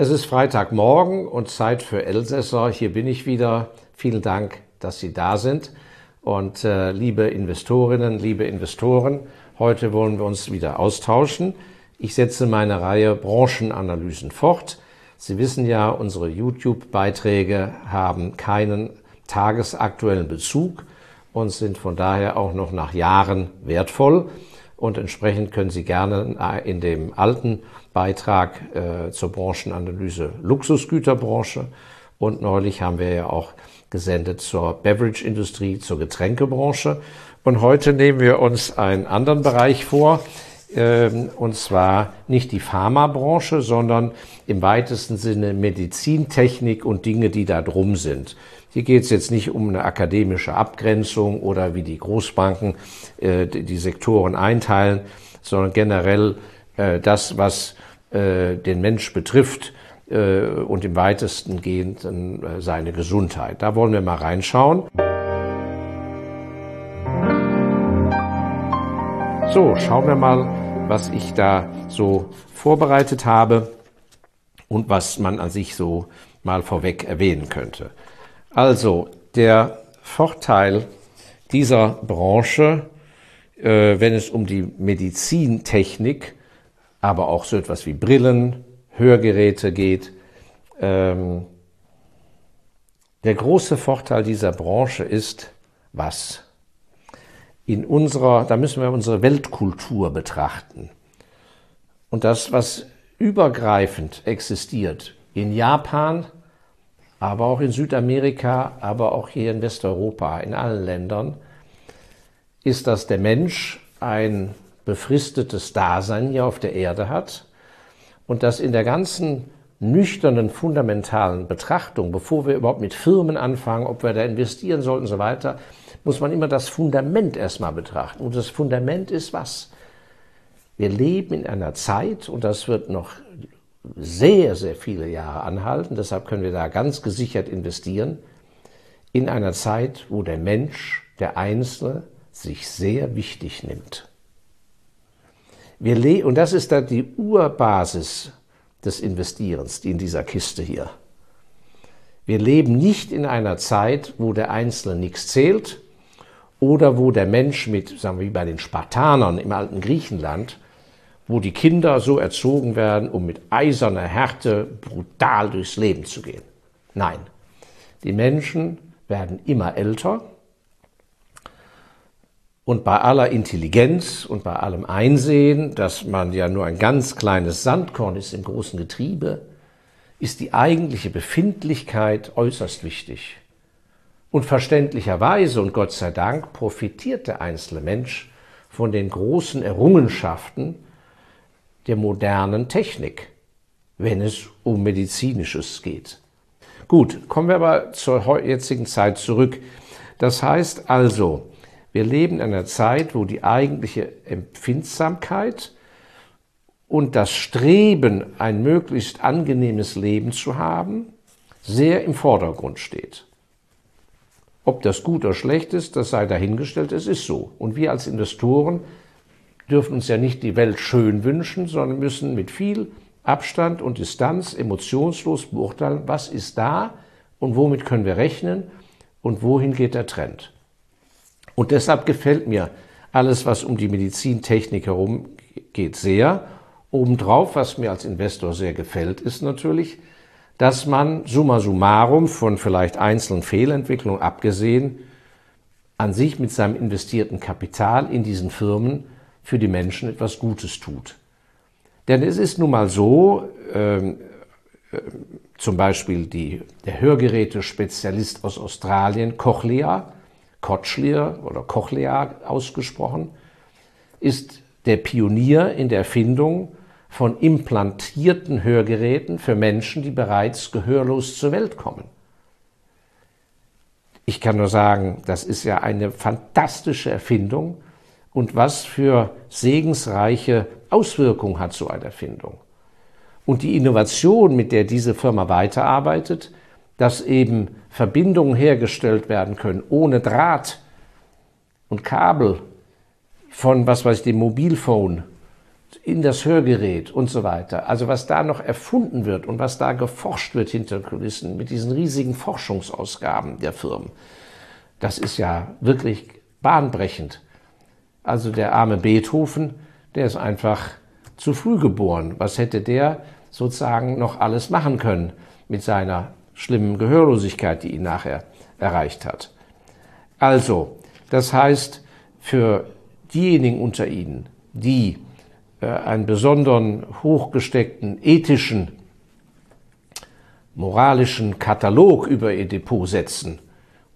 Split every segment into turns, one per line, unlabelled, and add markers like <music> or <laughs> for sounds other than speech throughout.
Es ist Freitagmorgen und Zeit für Elsässer. Hier bin ich wieder. Vielen Dank, dass Sie da sind. Und äh, liebe Investorinnen, liebe Investoren, heute wollen wir uns wieder austauschen. Ich setze meine Reihe Branchenanalysen fort. Sie wissen ja, unsere YouTube-Beiträge haben keinen tagesaktuellen Bezug und sind von daher auch noch nach Jahren wertvoll. Und entsprechend können Sie gerne in dem alten Beitrag äh, zur Branchenanalyse Luxusgüterbranche und neulich haben wir ja auch gesendet zur Beverage-Industrie, zur Getränkebranche. Und heute nehmen wir uns einen anderen Bereich vor, ähm, und zwar nicht die Pharmabranche, sondern im weitesten Sinne Medizintechnik und Dinge, die da drum sind. Hier geht es jetzt nicht um eine akademische Abgrenzung oder wie die Großbanken äh, die Sektoren einteilen, sondern generell äh, das, was äh, den Mensch betrifft äh, und im weitesten gehend äh, seine Gesundheit. Da wollen wir mal reinschauen. So, schauen wir mal, was ich da so vorbereitet habe und was man an sich so mal vorweg erwähnen könnte. Also, der Vorteil dieser Branche, äh, wenn es um die Medizintechnik, aber auch so etwas wie Brillen, Hörgeräte geht, ähm, der große Vorteil dieser Branche ist, was? in unserer, da müssen wir unsere Weltkultur betrachten. Und das, was übergreifend existiert in Japan, aber auch in Südamerika, aber auch hier in Westeuropa, in allen Ländern, ist, dass der Mensch ein befristetes Dasein hier auf der Erde hat und dass in der ganzen nüchternen, fundamentalen Betrachtung, bevor wir überhaupt mit Firmen anfangen, ob wir da investieren sollten und so weiter, muss man immer das Fundament erstmal betrachten. Und das Fundament ist was? Wir leben in einer Zeit, und das wird noch sehr, sehr viele Jahre anhalten, deshalb können wir da ganz gesichert investieren, in einer Zeit, wo der Mensch, der Einzelne, sich sehr wichtig nimmt. Wir und das ist da die Urbasis des Investierens, in dieser Kiste hier. Wir leben nicht in einer Zeit, wo der Einzelne nichts zählt, oder wo der Mensch mit, sagen wir wie bei den Spartanern im alten Griechenland, wo die Kinder so erzogen werden, um mit eiserner Härte brutal durchs Leben zu gehen. Nein, die Menschen werden immer älter und bei aller Intelligenz und bei allem Einsehen, dass man ja nur ein ganz kleines Sandkorn ist im großen Getriebe, ist die eigentliche Befindlichkeit äußerst wichtig. Und verständlicherweise und Gott sei Dank profitiert der einzelne Mensch von den großen Errungenschaften der modernen Technik, wenn es um medizinisches geht. Gut, kommen wir aber zur jetzigen Zeit zurück. Das heißt also, wir leben in einer Zeit, wo die eigentliche Empfindsamkeit und das Streben, ein möglichst angenehmes Leben zu haben, sehr im Vordergrund steht. Ob das gut oder schlecht ist, das sei dahingestellt, es ist so. Und wir als Investoren dürfen uns ja nicht die Welt schön wünschen, sondern müssen mit viel Abstand und Distanz emotionslos beurteilen, was ist da und womit können wir rechnen und wohin geht der Trend. Und deshalb gefällt mir alles, was um die Medizintechnik herum geht, sehr. Obendrauf, was mir als Investor sehr gefällt, ist natürlich, dass man summa summarum von vielleicht einzelnen Fehlentwicklungen abgesehen an sich mit seinem investierten Kapital in diesen Firmen für die Menschen etwas Gutes tut. Denn es ist nun mal so, ähm, äh, zum Beispiel die, der Hörgeräte-Spezialist aus Australien, Cochlea, Cochlea oder Cochlea ausgesprochen, ist der Pionier in der Erfindung von implantierten Hörgeräten für Menschen, die bereits gehörlos zur Welt kommen. Ich kann nur sagen, das ist ja eine fantastische Erfindung und was für segensreiche Auswirkungen hat so eine Erfindung. Und die Innovation, mit der diese Firma weiterarbeitet, dass eben Verbindungen hergestellt werden können ohne Draht und Kabel von, was weiß ich, dem Mobilphone in das Hörgerät und so weiter. Also was da noch erfunden wird und was da geforscht wird hinter Kulissen mit diesen riesigen Forschungsausgaben der Firmen, das ist ja wirklich bahnbrechend. Also der arme Beethoven, der ist einfach zu früh geboren. Was hätte der sozusagen noch alles machen können mit seiner schlimmen Gehörlosigkeit, die ihn nachher erreicht hat? Also, das heißt, für diejenigen unter Ihnen, die äh, einen besonderen hochgesteckten ethischen, moralischen Katalog über ihr Depot setzen,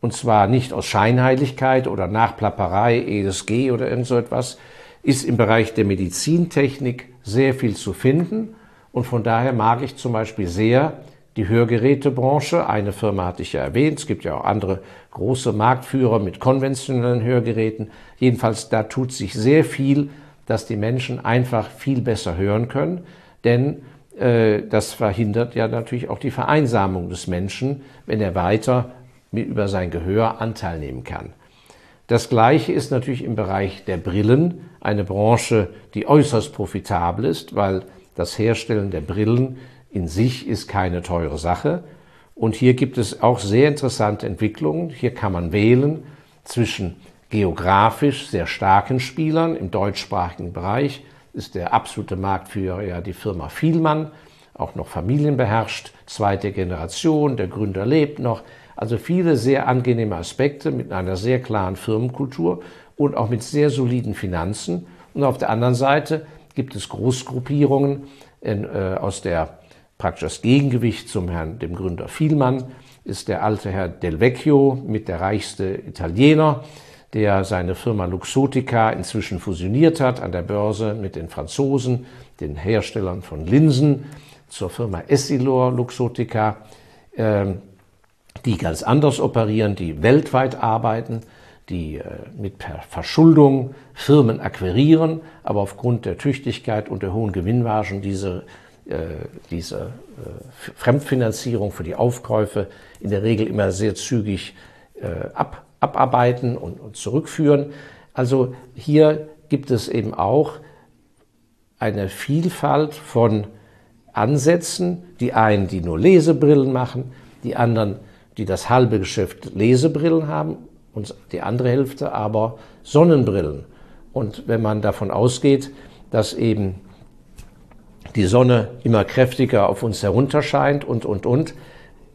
und zwar nicht aus Scheinheiligkeit oder Nachplapperei, ESG oder irgend so etwas, ist im Bereich der Medizintechnik sehr viel zu finden. Und von daher mag ich zum Beispiel sehr die Hörgerätebranche. Eine Firma hatte ich ja erwähnt. Es gibt ja auch andere große Marktführer mit konventionellen Hörgeräten. Jedenfalls, da tut sich sehr viel, dass die Menschen einfach viel besser hören können. Denn äh, das verhindert ja natürlich auch die Vereinsamung des Menschen, wenn er weiter über sein Gehör Anteil nehmen kann. Das Gleiche ist natürlich im Bereich der Brillen, eine Branche, die äußerst profitabel ist, weil das Herstellen der Brillen in sich ist keine teure Sache. Und hier gibt es auch sehr interessante Entwicklungen. Hier kann man wählen zwischen geografisch sehr starken Spielern. Im deutschsprachigen Bereich ist der absolute Marktführer ja die Firma Vielmann, auch noch familienbeherrscht, zweite Generation, der Gründer lebt noch. Also viele sehr angenehme Aspekte mit einer sehr klaren Firmenkultur und auch mit sehr soliden Finanzen. Und auf der anderen Seite gibt es Großgruppierungen in, äh, aus der praktisch das Gegengewicht zum Herrn, dem Gründer Vielmann, ist der alte Herr Del Vecchio mit der reichste Italiener, der seine Firma Luxotica inzwischen fusioniert hat an der Börse mit den Franzosen, den Herstellern von Linsen, zur Firma Essilor Luxotica. Ähm, die ganz anders operieren, die weltweit arbeiten, die äh, mit Verschuldung Firmen akquirieren, aber aufgrund der Tüchtigkeit und der hohen Gewinnmargen diese, diese äh, Fremdfinanzierung für die Aufkäufe in der Regel immer sehr zügig ab, abarbeiten und, und zurückführen. Also hier gibt es eben auch eine Vielfalt von Ansätzen, die einen, die nur Lesebrillen machen, die anderen, die das halbe Geschäft Lesebrillen haben und die andere Hälfte aber Sonnenbrillen. Und wenn man davon ausgeht, dass eben die Sonne immer kräftiger auf uns herunterscheint und, und, und,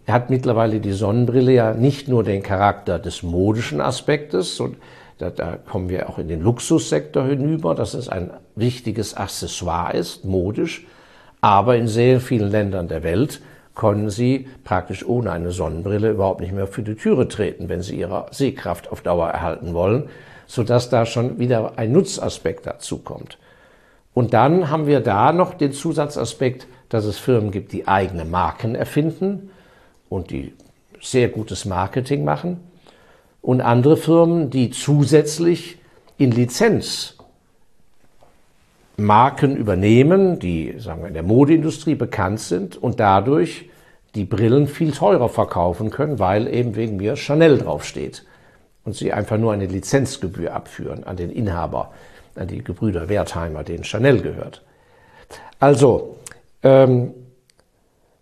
hat mittlerweile die Sonnenbrille ja nicht nur den Charakter des modischen Aspektes, und da, da kommen wir auch in den Luxussektor hinüber, dass es ein wichtiges Accessoire ist, modisch, aber in sehr vielen Ländern der Welt können Sie praktisch ohne eine Sonnenbrille überhaupt nicht mehr für die Türe treten, wenn Sie Ihre Sehkraft auf Dauer erhalten wollen, sodass da schon wieder ein Nutzaspekt dazu kommt. Und dann haben wir da noch den Zusatzaspekt, dass es Firmen gibt, die eigene Marken erfinden und die sehr gutes Marketing machen. Und andere Firmen, die zusätzlich in Lizenz Marken übernehmen, die sagen wir, in der Modeindustrie bekannt sind und dadurch die Brillen viel teurer verkaufen können, weil eben wegen mir Chanel draufsteht und sie einfach nur eine Lizenzgebühr abführen an den Inhaber, an die Gebrüder Wertheimer, denen Chanel gehört. Also, ähm,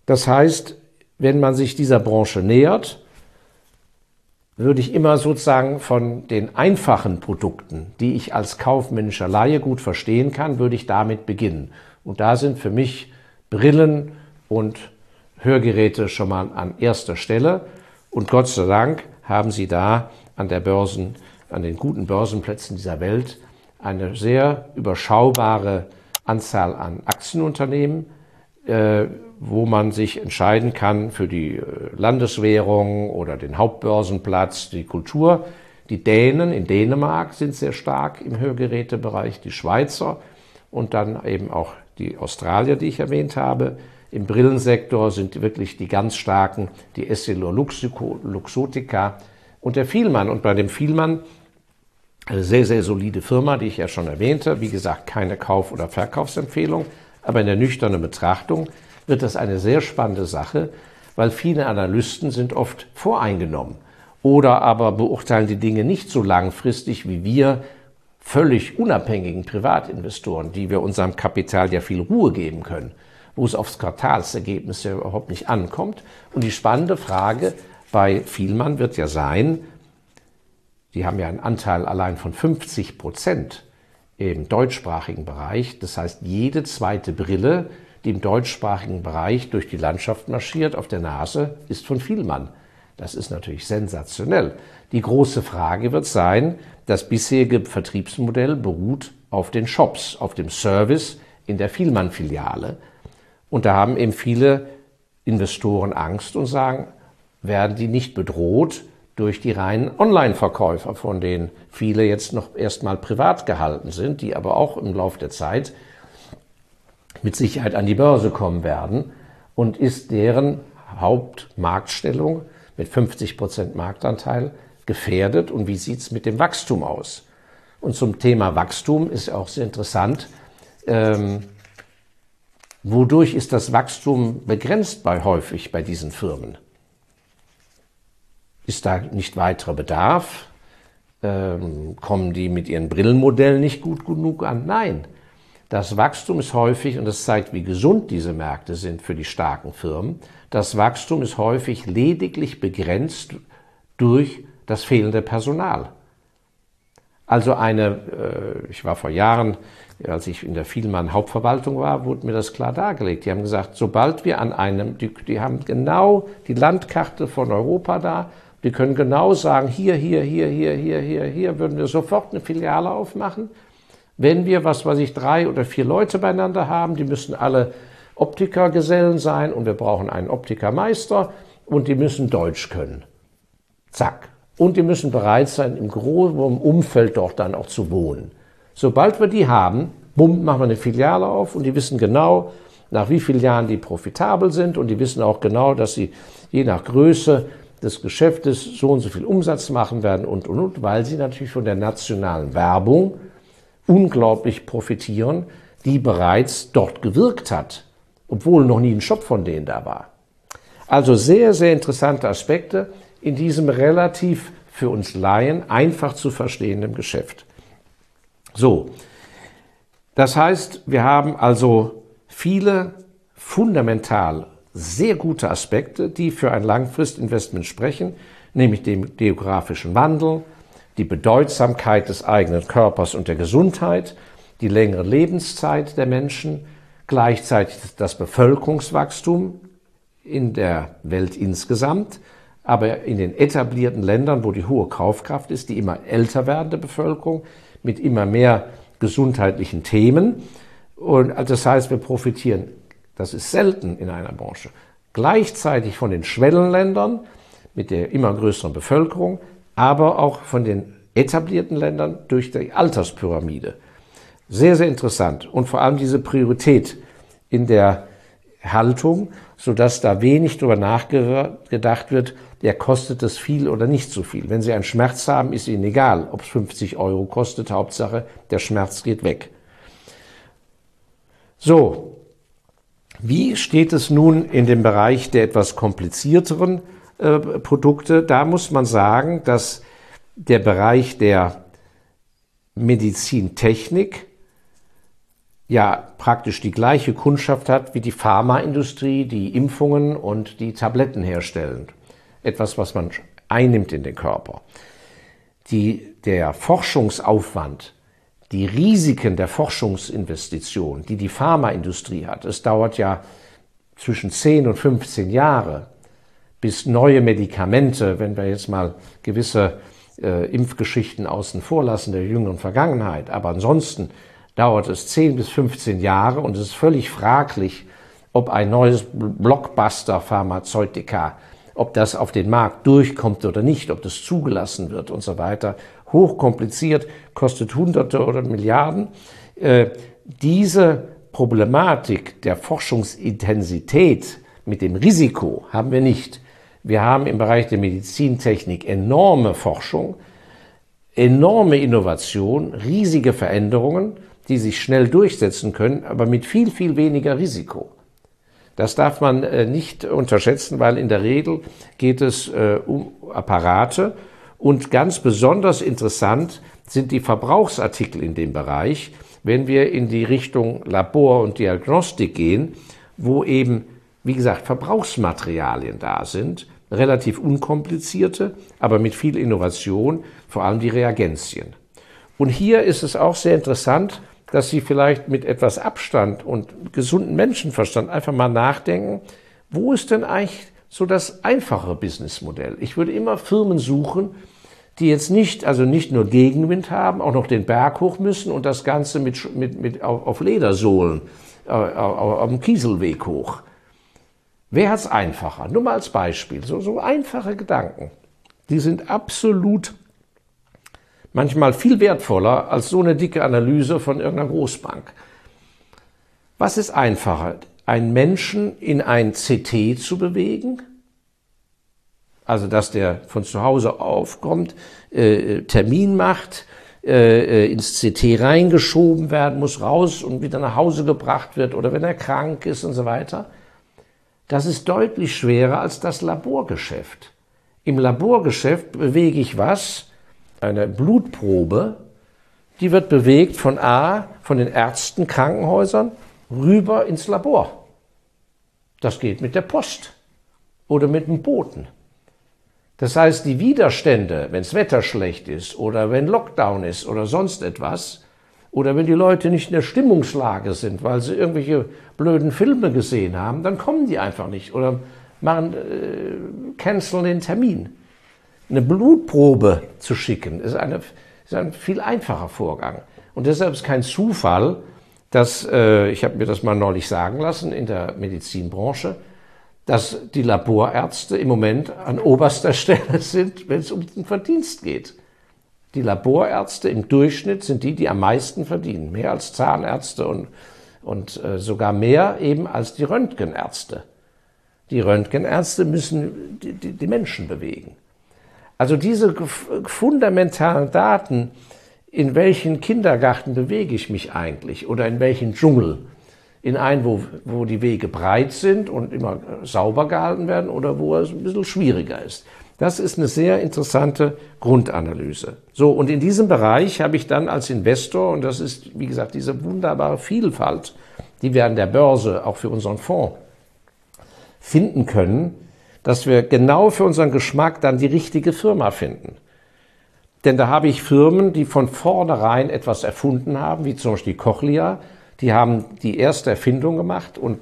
das heißt, wenn man sich dieser Branche nähert, würde ich immer sozusagen von den einfachen Produkten, die ich als kaufmännischer Laie gut verstehen kann, würde ich damit beginnen. Und da sind für mich Brillen und Hörgeräte schon mal an erster Stelle. Und Gott sei Dank haben Sie da an der Börsen, an den guten Börsenplätzen dieser Welt eine sehr überschaubare Anzahl an Aktienunternehmen, äh, wo man sich entscheiden kann für die äh, Landeswährung oder den Hauptbörsenplatz, die Kultur. Die Dänen in Dänemark sind sehr stark im Hörgerätebereich, die Schweizer und dann eben auch die Australier, die ich erwähnt habe. Im Brillensektor sind wirklich die ganz starken, die Essilor Luxotica und der Vielmann. Und bei dem Vielmann, eine sehr, sehr solide Firma, die ich ja schon erwähnte, wie gesagt, keine Kauf- oder Verkaufsempfehlung, aber in der nüchternen Betrachtung wird das eine sehr spannende Sache, weil viele Analysten sind oft voreingenommen oder aber beurteilen die Dinge nicht so langfristig, wie wir völlig unabhängigen Privatinvestoren, die wir unserem Kapital ja viel Ruhe geben können, wo es aufs Quartalsergebnis ja überhaupt nicht ankommt. Und die spannende Frage bei Vielmann wird ja sein, die haben ja einen Anteil allein von 50 Prozent im deutschsprachigen Bereich. Das heißt, jede zweite Brille, die im deutschsprachigen Bereich durch die Landschaft marschiert, auf der Nase, ist von Vielmann. Das ist natürlich sensationell. Die große Frage wird sein, das bisherige Vertriebsmodell beruht auf den Shops, auf dem Service in der Vielmann-Filiale. Und da haben eben viele Investoren Angst und sagen, werden die nicht bedroht durch die reinen Online-Verkäufer, von denen viele jetzt noch erstmal privat gehalten sind, die aber auch im Laufe der Zeit mit Sicherheit an die Börse kommen werden und ist deren Hauptmarktstellung mit 50 Prozent Marktanteil gefährdet und wie sieht es mit dem Wachstum aus? Und zum Thema Wachstum ist auch sehr interessant, ähm, wodurch ist das Wachstum begrenzt bei häufig bei diesen Firmen? Ist da nicht weiterer Bedarf? Ähm, kommen die mit ihren Brillenmodellen nicht gut genug an? Nein. Das Wachstum ist häufig, und das zeigt, wie gesund diese Märkte sind für die starken Firmen, das Wachstum ist häufig lediglich begrenzt durch das fehlende Personal. Also eine, äh, ich war vor Jahren, als ich in der Vielmann Hauptverwaltung war, wurde mir das klar dargelegt. Die haben gesagt, sobald wir an einem, die, die haben genau die Landkarte von Europa da, die können genau sagen, hier, hier, hier, hier, hier, hier, hier würden wir sofort eine Filiale aufmachen. Wenn wir, was weiß ich, drei oder vier Leute beieinander haben, die müssen alle Optikergesellen sein und wir brauchen einen Optikermeister und die müssen Deutsch können. Zack. Und die müssen bereit sein, im großen Umfeld dort dann auch zu wohnen. Sobald wir die haben, bumm, machen wir eine Filiale auf und die wissen genau, nach wie vielen Jahren die profitabel sind und die wissen auch genau, dass sie je nach Größe des Geschäftes so und so viel Umsatz machen werden und, und, und, weil sie natürlich von der nationalen Werbung unglaublich profitieren, die bereits dort gewirkt hat, obwohl noch nie ein Shop von denen da war. Also sehr, sehr interessante Aspekte in diesem relativ für uns Laien einfach zu verstehenden Geschäft. So, das heißt, wir haben also viele fundamental sehr gute Aspekte, die für ein Langfristinvestment sprechen, nämlich den geografischen Wandel, die Bedeutsamkeit des eigenen Körpers und der Gesundheit, die längere Lebenszeit der Menschen, gleichzeitig das Bevölkerungswachstum in der Welt insgesamt, aber in den etablierten Ländern, wo die hohe Kaufkraft ist, die immer älter werdende Bevölkerung mit immer mehr gesundheitlichen Themen. Und das heißt, wir profitieren, das ist selten in einer Branche, gleichzeitig von den Schwellenländern mit der immer größeren Bevölkerung, aber auch von den etablierten Ländern durch die Alterspyramide. Sehr, sehr interessant. Und vor allem diese Priorität in der Haltung, sodass da wenig darüber nachgedacht wird, der kostet es viel oder nicht so viel. Wenn Sie einen Schmerz haben, ist Ihnen egal, ob es 50 Euro kostet. Hauptsache, der Schmerz geht weg. So, wie steht es nun in dem Bereich der etwas komplizierteren äh, Produkte? Da muss man sagen, dass der Bereich der Medizintechnik ja praktisch die gleiche Kundschaft hat wie die Pharmaindustrie, die Impfungen und die Tabletten herstellen. Etwas, was man einnimmt in den Körper. Die, der Forschungsaufwand, die Risiken der Forschungsinvestition, die die Pharmaindustrie hat, es dauert ja zwischen 10 und 15 Jahre, bis neue Medikamente, wenn wir jetzt mal gewisse äh, Impfgeschichten außen vor lassen der jüngeren Vergangenheit, aber ansonsten dauert es 10 bis 15 Jahre und es ist völlig fraglich, ob ein neues Blockbuster-Pharmazeutika, ob das auf den Markt durchkommt oder nicht, ob das zugelassen wird und so weiter. Hochkompliziert, kostet Hunderte oder Milliarden. Äh, diese Problematik der Forschungsintensität mit dem Risiko haben wir nicht. Wir haben im Bereich der Medizintechnik enorme Forschung, enorme Innovation, riesige Veränderungen die sich schnell durchsetzen können, aber mit viel, viel weniger Risiko. Das darf man äh, nicht unterschätzen, weil in der Regel geht es äh, um Apparate Und ganz besonders interessant sind die Verbrauchsartikel in dem Bereich, wenn wir in die Richtung Labor und Diagnostik gehen, wo eben, wie gesagt, Verbrauchsmaterialien da sind, relativ unkomplizierte, aber mit viel Innovation, vor allem die Reagenzien. Und hier ist es auch sehr interessant, dass Sie vielleicht mit etwas Abstand und gesunden Menschenverstand einfach mal nachdenken, wo ist denn eigentlich so das einfache Businessmodell? Ich würde immer Firmen suchen, die jetzt nicht, also nicht nur Gegenwind haben, auch noch den Berg hoch müssen und das Ganze mit, mit, mit auf, Ledersohlen, äh, auf, auf dem Kieselweg hoch. Wer hat es einfacher? Nur mal als Beispiel. So, so einfache Gedanken. Die sind absolut manchmal viel wertvoller als so eine dicke Analyse von irgendeiner Großbank. Was ist einfacher? Einen Menschen in ein CT zu bewegen also dass der von zu Hause aufkommt, äh, Termin macht, äh, ins CT reingeschoben werden muss, raus und wieder nach Hause gebracht wird oder wenn er krank ist und so weiter. Das ist deutlich schwerer als das Laborgeschäft. Im Laborgeschäft bewege ich was? Eine Blutprobe, die wird bewegt von A, von den Ärzten, Krankenhäusern, rüber ins Labor. Das geht mit der Post oder mit dem Boten. Das heißt, die Widerstände, wenn das Wetter schlecht ist oder wenn Lockdown ist oder sonst etwas, oder wenn die Leute nicht in der Stimmungslage sind, weil sie irgendwelche blöden Filme gesehen haben, dann kommen die einfach nicht oder machen, äh, canceln den Termin. Eine Blutprobe zu schicken, ist, eine, ist ein viel einfacher Vorgang. Und deshalb ist kein Zufall, dass, äh, ich habe mir das mal neulich sagen lassen in der Medizinbranche, dass die Laborärzte im Moment an oberster <laughs> Stelle sind, wenn es um den Verdienst geht. Die Laborärzte im Durchschnitt sind die, die am meisten verdienen, mehr als Zahnärzte und, und äh, sogar mehr eben als die Röntgenärzte. Die Röntgenärzte müssen die, die, die Menschen bewegen. Also diese fundamentalen Daten, in welchen Kindergarten bewege ich mich eigentlich oder in welchen Dschungel, in einen, wo, wo die Wege breit sind und immer sauber gehalten werden oder wo es ein bisschen schwieriger ist. Das ist eine sehr interessante Grundanalyse. So, und in diesem Bereich habe ich dann als Investor, und das ist, wie gesagt, diese wunderbare Vielfalt, die wir an der Börse auch für unseren Fonds finden können, dass wir genau für unseren Geschmack dann die richtige Firma finden. Denn da habe ich Firmen, die von vornherein etwas erfunden haben, wie zum Beispiel Cochlear, die haben die erste Erfindung gemacht und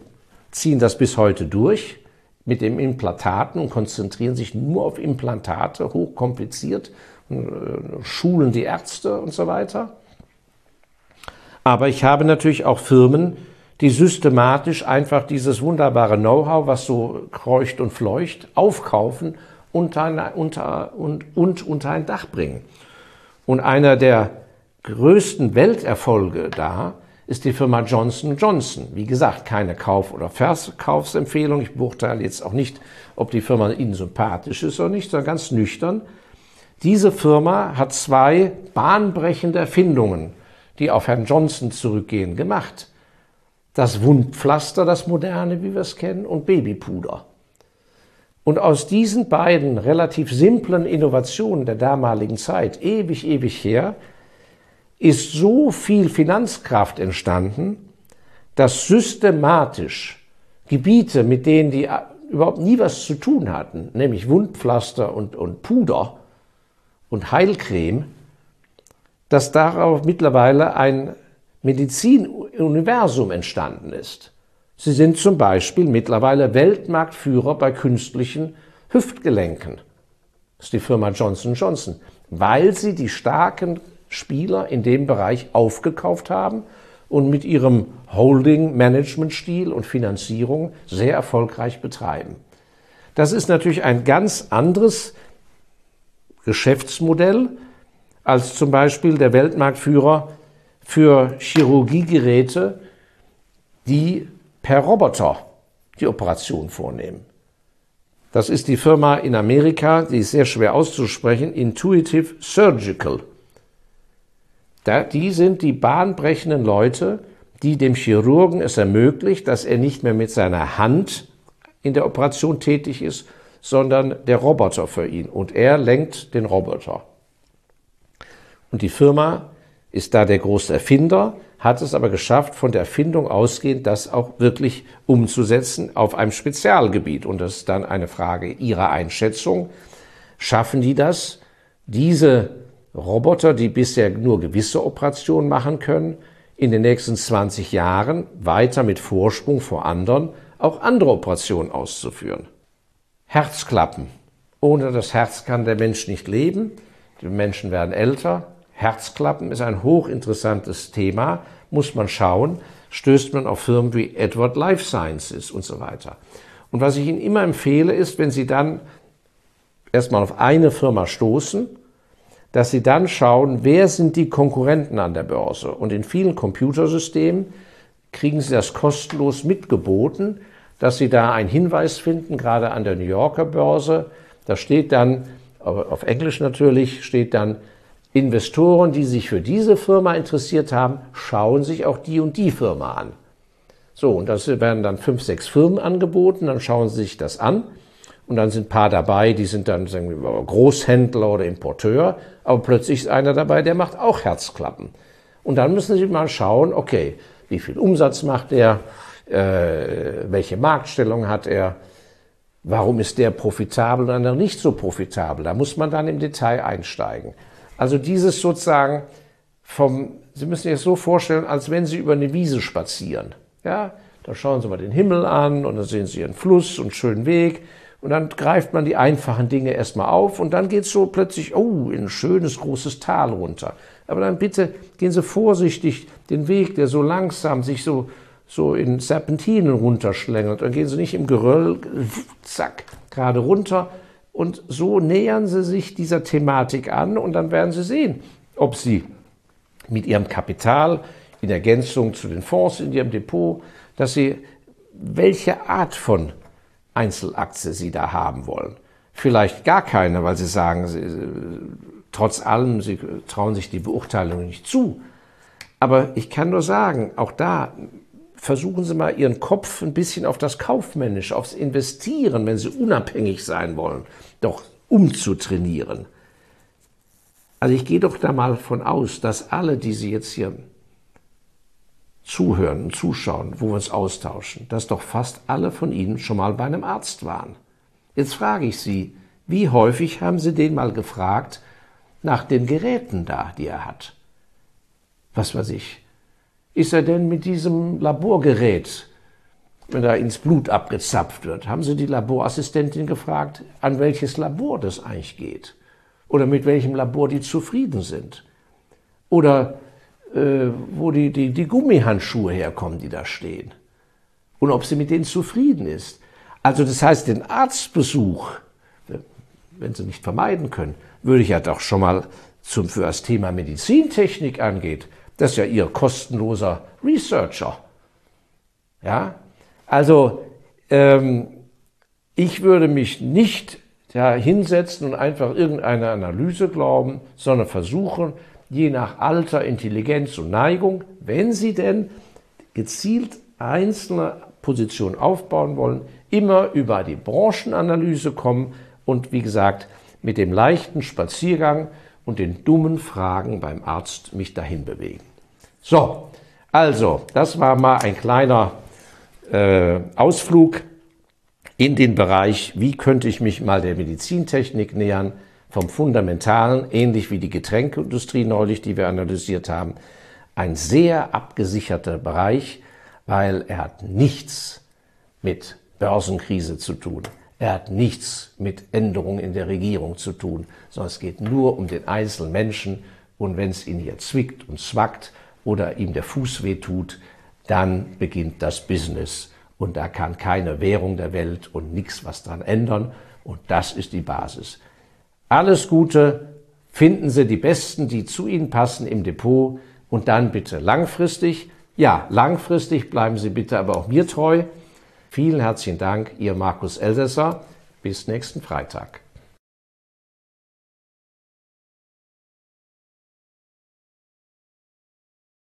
ziehen das bis heute durch mit den Implantaten und konzentrieren sich nur auf Implantate, hochkompliziert, äh, schulen die Ärzte und so weiter. Aber ich habe natürlich auch Firmen, die systematisch einfach dieses wunderbare Know-how, was so kreucht und fleucht, aufkaufen unter, unter, und, und unter ein Dach bringen. Und einer der größten Welterfolge da ist die Firma Johnson Johnson. Wie gesagt, keine Kauf- oder Verkaufsempfehlung. Ich beurteile jetzt auch nicht, ob die Firma Ihnen sympathisch ist oder nicht, sondern ganz nüchtern. Diese Firma hat zwei bahnbrechende Erfindungen, die auf Herrn Johnson zurückgehen, gemacht. Das Wundpflaster, das moderne, wie wir es kennen, und Babypuder. Und aus diesen beiden relativ simplen Innovationen der damaligen Zeit, ewig, ewig her, ist so viel Finanzkraft entstanden, dass systematisch Gebiete, mit denen die überhaupt nie was zu tun hatten, nämlich Wundpflaster und, und Puder und Heilcreme, dass darauf mittlerweile ein Medizinuniversum entstanden ist. Sie sind zum Beispiel mittlerweile Weltmarktführer bei künstlichen Hüftgelenken. Das ist die Firma Johnson Johnson, weil sie die starken Spieler in dem Bereich aufgekauft haben und mit ihrem Holding-Management-Stil und Finanzierung sehr erfolgreich betreiben. Das ist natürlich ein ganz anderes Geschäftsmodell als zum Beispiel der Weltmarktführer für Chirurgiegeräte, die per Roboter die Operation vornehmen. Das ist die Firma in Amerika, die ist sehr schwer auszusprechen, Intuitive Surgical. Da, die sind die bahnbrechenden Leute, die dem Chirurgen es ermöglicht, dass er nicht mehr mit seiner Hand in der Operation tätig ist, sondern der Roboter für ihn. Und er lenkt den Roboter. Und die Firma ist da der große Erfinder, hat es aber geschafft, von der Erfindung ausgehend das auch wirklich umzusetzen auf einem Spezialgebiet. Und das ist dann eine Frage Ihrer Einschätzung. Schaffen die das, diese Roboter, die bisher nur gewisse Operationen machen können, in den nächsten 20 Jahren weiter mit Vorsprung vor anderen auch andere Operationen auszuführen? Herzklappen. Ohne das Herz kann der Mensch nicht leben. Die Menschen werden älter. Herzklappen ist ein hochinteressantes Thema. Muss man schauen, stößt man auf Firmen wie Edward Life Sciences und so weiter. Und was ich Ihnen immer empfehle, ist, wenn Sie dann erstmal auf eine Firma stoßen, dass Sie dann schauen, wer sind die Konkurrenten an der Börse. Und in vielen Computersystemen kriegen Sie das kostenlos mitgeboten, dass Sie da einen Hinweis finden, gerade an der New Yorker Börse. Da steht dann, auf Englisch natürlich, steht dann, Investoren, die sich für diese Firma interessiert haben, schauen sich auch die und die Firma an. So, und das werden dann fünf, sechs Firmen angeboten, dann schauen sie sich das an. Und dann sind ein paar dabei, die sind dann sagen wir, Großhändler oder Importeur, aber plötzlich ist einer dabei, der macht auch Herzklappen. Und dann müssen Sie mal schauen, okay, wie viel Umsatz macht er, äh, welche Marktstellung hat er, warum ist der profitabel oder nicht so profitabel. Da muss man dann im Detail einsteigen. Also dieses sozusagen vom, Sie müssen sich das so vorstellen, als wenn Sie über eine Wiese spazieren. Ja, da schauen Sie mal den Himmel an und dann sehen Sie einen Fluss und einen schönen Weg und dann greift man die einfachen Dinge erstmal auf und dann geht es so plötzlich, oh, in ein schönes großes Tal runter. Aber dann bitte gehen Sie vorsichtig den Weg, der so langsam sich so, so in Serpentinen runterschlängelt. Dann gehen Sie nicht im Geröll, zack, gerade runter. Und so nähern Sie sich dieser Thematik an und dann werden Sie sehen, ob Sie mit Ihrem Kapital in Ergänzung zu den Fonds in Ihrem Depot, dass Sie welche Art von Einzelaktie Sie da haben wollen. Vielleicht gar keine, weil Sie sagen, Sie, trotz allem, Sie trauen sich die Beurteilung nicht zu. Aber ich kann nur sagen, auch da versuchen Sie mal Ihren Kopf ein bisschen auf das Kaufmännische, aufs Investieren, wenn Sie unabhängig sein wollen, doch umzutrainieren. Also ich gehe doch da mal von aus, dass alle, die Sie jetzt hier zuhören und zuschauen, wo wir uns austauschen, dass doch fast alle von Ihnen schon mal bei einem Arzt waren. Jetzt frage ich Sie, wie häufig haben Sie den mal gefragt nach den Geräten da, die er hat? Was weiß ich. Ist er denn mit diesem Laborgerät, wenn da ins Blut abgezapft wird, haben Sie die Laborassistentin gefragt, an welches Labor das eigentlich geht? Oder mit welchem Labor die zufrieden sind? Oder äh, wo die, die, die Gummihandschuhe herkommen, die da stehen. Und ob sie mit denen zufrieden ist. Also das heißt, den Arztbesuch, wenn Sie nicht vermeiden können, würde ich ja doch schon mal zum, für das Thema Medizintechnik angeht, das ist ja Ihr kostenloser Researcher. Ja, also ähm, ich würde mich nicht ja, hinsetzen und einfach irgendeine Analyse glauben, sondern versuchen, je nach Alter, Intelligenz und Neigung, wenn Sie denn gezielt einzelne Positionen aufbauen wollen, immer über die Branchenanalyse kommen und wie gesagt mit dem leichten Spaziergang und den dummen Fragen beim Arzt mich dahin bewegen. So, also, das war mal ein kleiner äh, Ausflug in den Bereich, wie könnte ich mich mal der Medizintechnik nähern, vom Fundamentalen, ähnlich wie die Getränkeindustrie neulich, die wir analysiert haben, ein sehr abgesicherter Bereich, weil er hat nichts mit Börsenkrise zu tun. Er hat nichts mit Änderungen in der Regierung zu tun, sondern es geht nur um den einzelnen Menschen. Und wenn es ihn hier zwickt und zwackt oder ihm der Fuß wehtut, dann beginnt das Business. Und da kann keine Währung der Welt und nichts was dran ändern. Und das ist die Basis. Alles Gute, finden Sie die Besten, die zu Ihnen passen im Depot und dann bitte langfristig. Ja, langfristig bleiben Sie bitte aber auch mir treu. Vielen herzlichen Dank, Ihr Markus Elsässer. Bis nächsten Freitag.